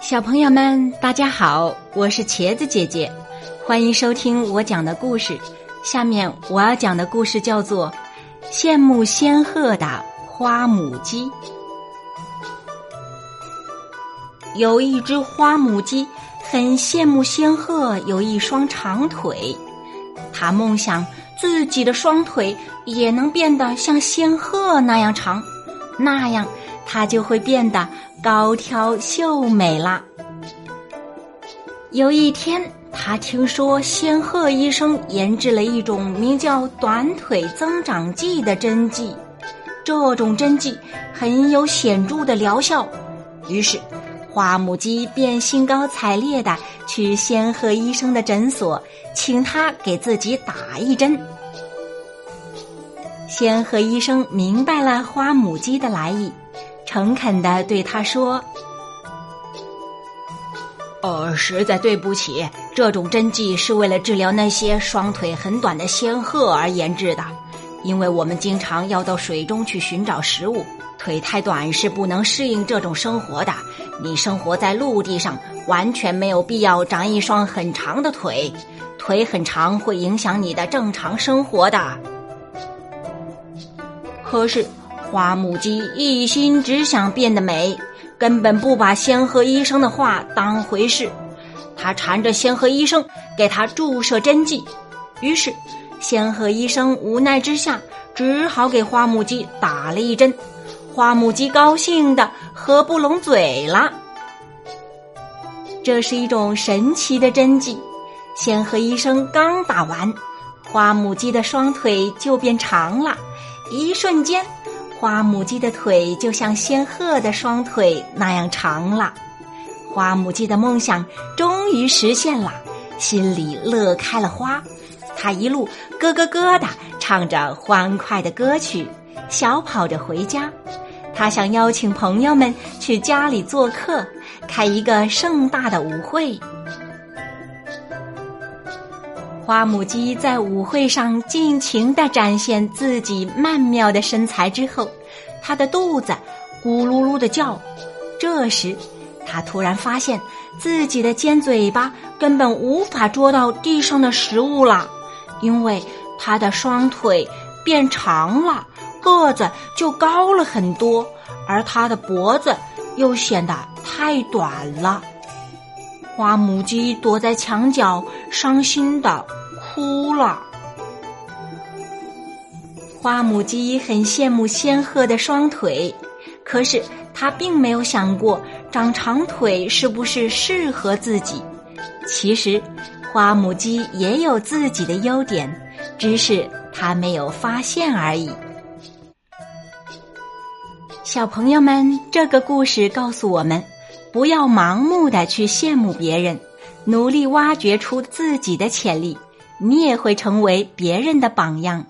小朋友们，大家好，我是茄子姐姐，欢迎收听我讲的故事。下面我要讲的故事叫做《羡慕仙鹤的花母鸡》。有一只花母鸡很羡慕仙鹤有一双长腿，它梦想自己的双腿也能变得像仙鹤那样长，那样它就会变得高挑秀美啦。有一天，他听说仙鹤医生研制了一种名叫短腿增长剂的针剂，这种针剂很有显著的疗效，于是。花母鸡便兴高采烈的去仙鹤医生的诊所，请他给自己打一针。仙鹤医生明白了花母鸡的来意，诚恳的对他说：“呃，实在对不起，这种针剂是为了治疗那些双腿很短的仙鹤而研制的，因为我们经常要到水中去寻找食物。”腿太短是不能适应这种生活的。你生活在陆地上，完全没有必要长一双很长的腿。腿很长会影响你的正常生活的。可是花母鸡一心只想变得美，根本不把仙鹤医生的话当回事。他缠着仙鹤医生给他注射针剂，于是仙鹤医生无奈之下，只好给花母鸡打了一针。花母鸡高兴的合不拢嘴了。这是一种神奇的针剂，仙鹤医生刚打完，花母鸡的双腿就变长了。一瞬间，花母鸡的腿就像仙鹤的双腿那样长了。花母鸡的梦想终于实现了，心里乐开了花。它一路咯咯咯的唱着欢快的歌曲，小跑着回家。他想邀请朋友们去家里做客，开一个盛大的舞会。花母鸡在舞会上尽情的展现自己曼妙的身材之后，它的肚子咕噜噜的叫。这时，它突然发现自己的尖嘴巴根本无法捉到地上的食物了，因为它的双腿变长了。个子就高了很多，而它的脖子又显得太短了。花母鸡躲在墙角，伤心的哭了。花母鸡很羡慕仙鹤的双腿，可是它并没有想过长长腿是不是适合自己。其实，花母鸡也有自己的优点，只是它没有发现而已。小朋友们，这个故事告诉我们：不要盲目的去羡慕别人，努力挖掘出自己的潜力，你也会成为别人的榜样。